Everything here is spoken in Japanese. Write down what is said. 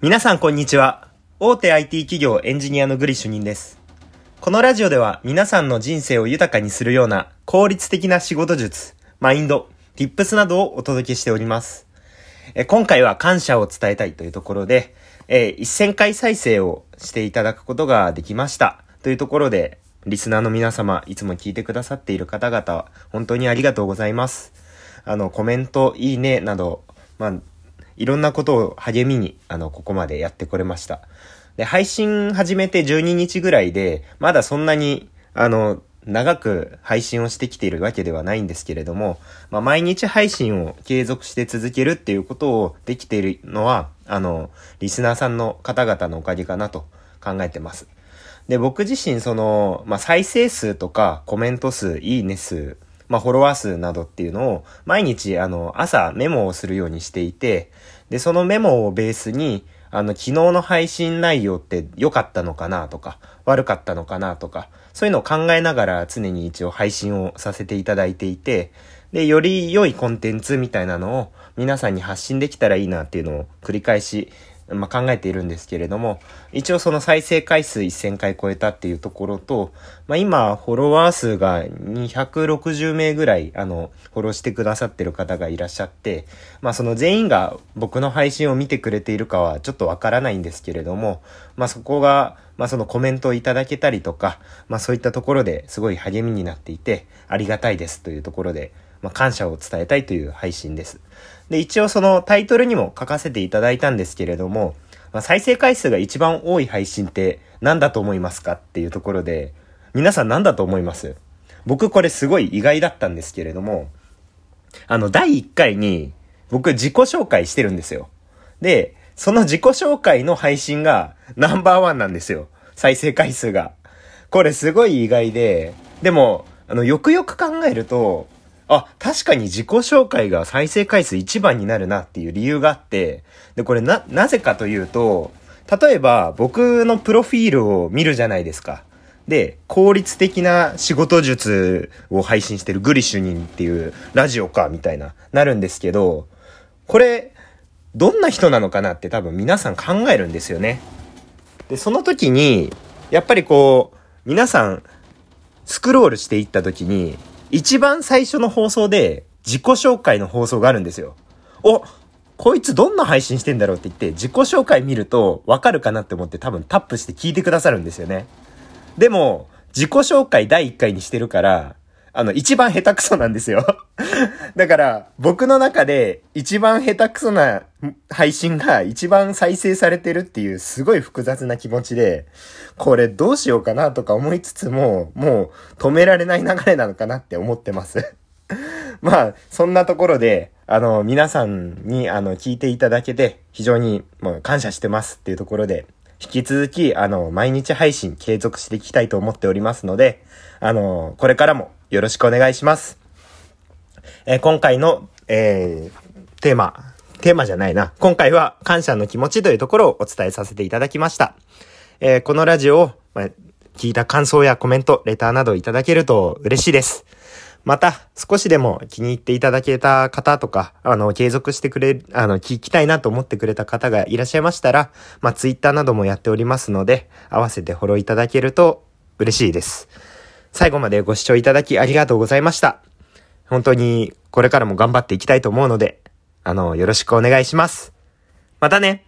皆さんこんにちは。大手 IT 企業エンジニアのグリ主任です。このラジオでは皆さんの人生を豊かにするような効率的な仕事術、マインド、tips などをお届けしております。え今回は感謝を伝えたいというところで、えー1000回再生をしていただくことができました。というところで、リスナーの皆様、いつも聞いてくださっている方々、本当にありがとうございます。あの、コメント、いいね、など、まあ、いろんなことを励みに、あの、ここまでやってこれました。で、配信始めて12日ぐらいで、まだそんなに、あの、長く配信をしてきているわけではないんですけれども、まあ、毎日配信を継続して続けるっていうことをできているのは、あの、リスナーさんの方々のおかげかなと考えてます。で、僕自身その、まあ、再生数とかコメント数、いいね数、まあ、フォロワー数などっていうのを毎日あの朝メモをするようにしていて、で、そのメモをベースに、あの、昨日の配信内容って良かったのかなとか、悪かったのかなとか、そういうのを考えながら常に一応配信をさせていただいていて、で、より良いコンテンツみたいなのを皆さんに発信できたらいいなっていうのを繰り返し、まあ、考えているんですけれども、一応その再生回数1000回超えたっていうところと、まあ、今、フォロワー数が260名ぐらい、あの、フォローしてくださってる方がいらっしゃって、まあ、その全員が僕の配信を見てくれているかはちょっとわからないんですけれども、まあ、そこが、まあ、そのコメントをいただけたりとか、まあ、そういったところですごい励みになっていて、ありがたいですというところで、まあ、感謝を伝えたいという配信です。で、一応そのタイトルにも書かせていただいたんですけれども、まあ、再生回数が一番多い配信って何だと思いますかっていうところで、皆さん何だと思います？僕これすごい意外だったんですけれども、あの、第1回に僕自己紹介してるんですよ。で、その自己紹介の配信がナンバーワンなんですよ。再生回数が。これすごい意外で、でも、あの、よくよく考えると、あ、確かに自己紹介が再生回数1番になるなっていう理由があって、で、これな、なぜかというと、例えば僕のプロフィールを見るじゃないですか。で、効率的な仕事術を配信してるグリシュニンっていうラジオか、みたいな、なるんですけど、これ、どんな人なのかなって多分皆さん考えるんですよね。で、その時に、やっぱりこう、皆さん、スクロールしていった時に、一番最初の放送で自己紹介の放送があるんですよ。おこいつどんな配信してんだろうって言って自己紹介見るとわかるかなって思って多分タップして聞いてくださるんですよね。でも、自己紹介第1回にしてるから、あの、一番下手くそなんですよ。だから、僕の中で一番下手くそな配信が一番再生されてるっていうすごい複雑な気持ちで、これどうしようかなとか思いつつも、もう止められない流れなのかなって思ってます。まあ、そんなところで、あの、皆さんに、あの、聞いていただけて、非常に、もう感謝してますっていうところで、引き続き、あの、毎日配信継続していきたいと思っておりますので、あの、これからもよろしくお願いします。えー今回の、えーテーマ、テーマじゃないな。今回は感謝の気持ちというところをお伝えさせていただきました。えーこのラジオを、まあ聞いた感想やコメント、レターなどいただけると嬉しいです。また、少しでも気に入っていただけた方とか、あの、継続してくれ、あの、聞きたいなと思ってくれた方がいらっしゃいましたら、まあ、ツイッターなどもやっておりますので、合わせてフォローいただけると嬉しいです。最後までご視聴いただきありがとうございました。本当に、これからも頑張っていきたいと思うので、あの、よろしくお願いします。またね